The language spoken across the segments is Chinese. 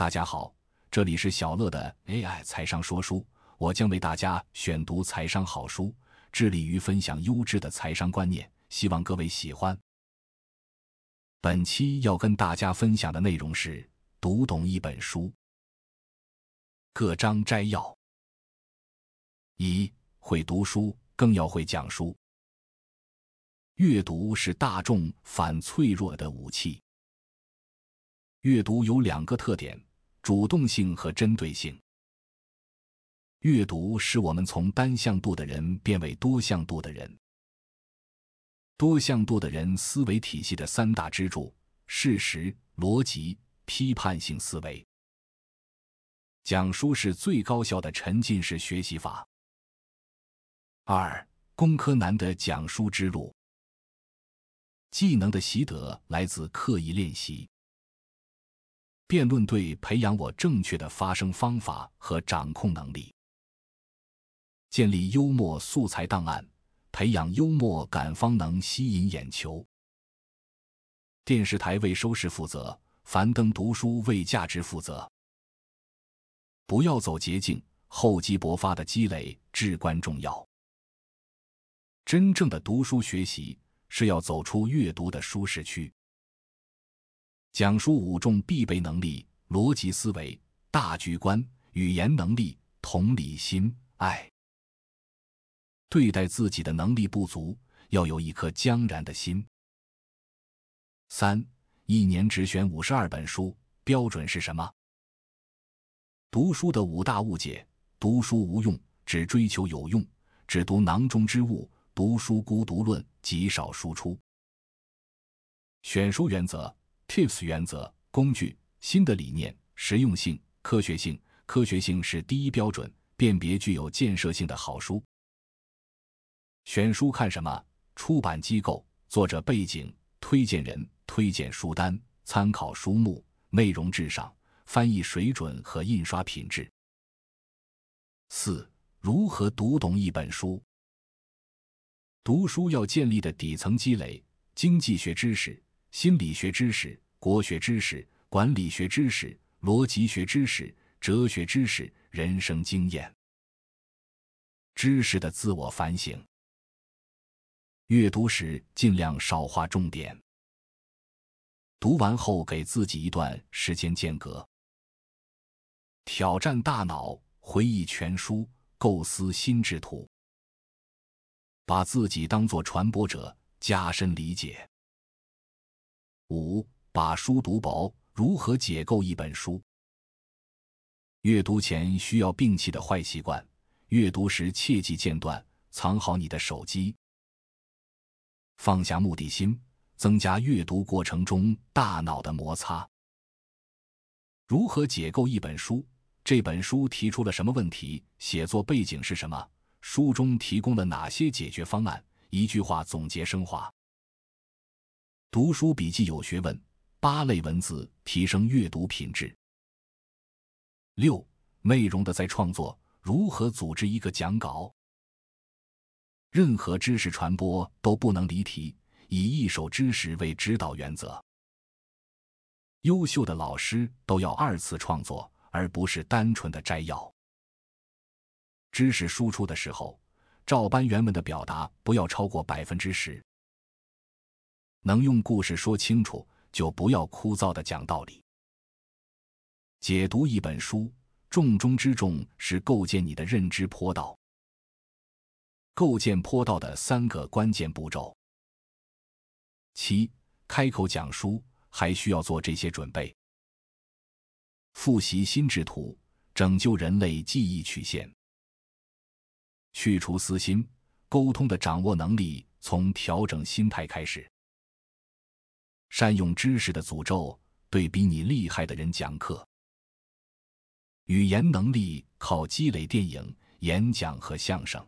大家好，这里是小乐的 AI 财商说书，我将为大家选读财商好书，致力于分享优质的财商观念，希望各位喜欢。本期要跟大家分享的内容是读懂一本书。各章摘要：一、会读书，更要会讲书。阅读是大众反脆弱的武器。阅读有两个特点。主动性和针对性。阅读使我们从单向度的人变为多向度的人。多向度的人思维体系的三大支柱：事实、逻辑、批判性思维。讲书是最高效的沉浸式学习法。二、工科男的讲书之路。技能的习得来自刻意练习。辩论队培养我正确的发声方法和掌控能力，建立幽默素材档案，培养幽默感方能吸引眼球。电视台为收视负责，樊登读书为价值负责。不要走捷径，厚积薄发的积累至关重要。真正的读书学习是要走出阅读的舒适区。讲述五重必备能力：逻辑思维、大局观、语言能力、同理心、爱。对待自己的能力不足，要有一颗将然的心。三，一年只选五十二本书，标准是什么？读书的五大误解：读书无用，只追求有用，只读囊中之物，读书孤独论，极少输出。选书原则。Tips 原则、工具、新的理念、实用性、科学性。科学性是第一标准，辨别具有建设性的好书。选书看什么？出版机构、作者背景、推荐人、推荐书单、参考书目、内容至上、翻译水准和印刷品质。四、如何读懂一本书？读书要建立的底层积累：经济学知识。心理学知识、国学知识、管理学知识、逻辑学知识、哲学知识、人生经验、知识的自我反省。阅读时尽量少划重点。读完后给自己一段时间间隔，挑战大脑，回忆全书，构思心智图，把自己当作传播者，加深理解。五把书读薄，如何解构一本书？阅读前需要摒弃的坏习惯，阅读时切忌间断，藏好你的手机，放下目的心，增加阅读过程中大脑的摩擦。如何解构一本书？这本书提出了什么问题？写作背景是什么？书中提供了哪些解决方案？一句话总结升华。读书笔记有学问，八类文字提升阅读品质。六内容的再创作，如何组织一个讲稿？任何知识传播都不能离题，以一手知识为指导原则。优秀的老师都要二次创作，而不是单纯的摘要。知识输出的时候，照搬原文的表达不要超过百分之十。能用故事说清楚，就不要枯燥的讲道理。解读一本书，重中之重是构建你的认知坡道。构建坡道的三个关键步骤：七、开口讲书还需要做这些准备。复习心智图，拯救人类记忆曲线。去除私心，沟通的掌握能力从调整心态开始。善用知识的诅咒，对比你厉害的人讲课。语言能力靠积累电影、演讲和相声。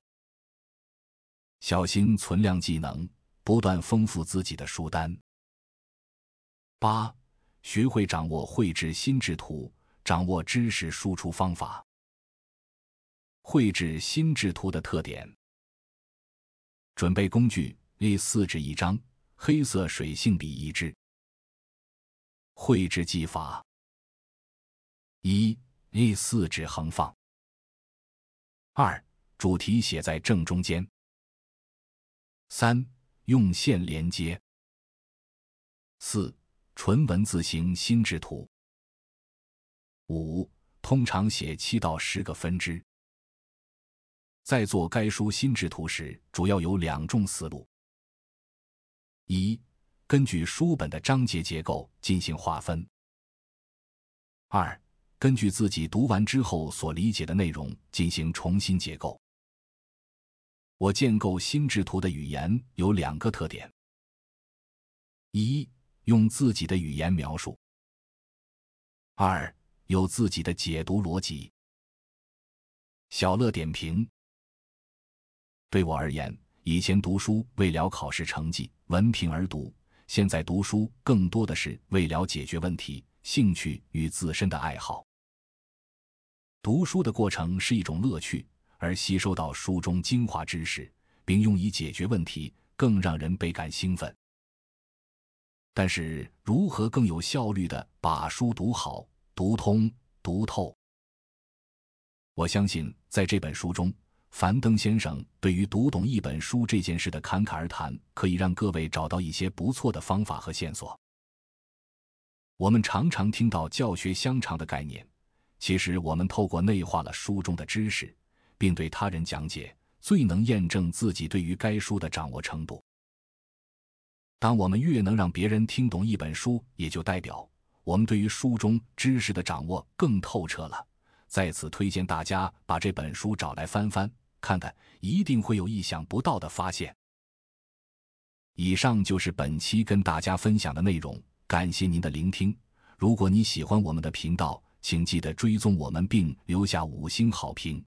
小心存量技能，不断丰富自己的书单。八，学会掌握绘制心智图，掌握知识输出方法。绘制心智图的特点。准备工具：A 四纸一张。黑色水性笔一支。绘制技法：一 A 四纸横放。二、主题写在正中间。三、用线连接。四、纯文字型心智图。五、通常写七到十个分支。在做该书心智图时，主要有两种思路：一、根据书本的章节结构进行划分；二、根据自己读完之后所理解的内容进行重新结构。我建构心智图的语言有两个特点：一、用自己的语言描述；二、有自己的解读逻辑。小乐点评。对我而言，以前读书为了考试成绩、文凭而读，现在读书更多的是为了解决问题、兴趣与自身的爱好。读书的过程是一种乐趣，而吸收到书中精华知识，并用以解决问题，更让人倍感兴奋。但是，如何更有效率的把书读好、读通、读透？我相信，在这本书中。樊登先生对于读懂一本书这件事的侃侃而谈，可以让各位找到一些不错的方法和线索。我们常常听到“教学相长”的概念，其实我们透过内化了书中的知识，并对他人讲解，最能验证自己对于该书的掌握程度。当我们越能让别人听懂一本书，也就代表我们对于书中知识的掌握更透彻了。在此推荐大家把这本书找来翻翻。看看，一定会有意想不到的发现。以上就是本期跟大家分享的内容，感谢您的聆听。如果你喜欢我们的频道，请记得追踪我们并留下五星好评。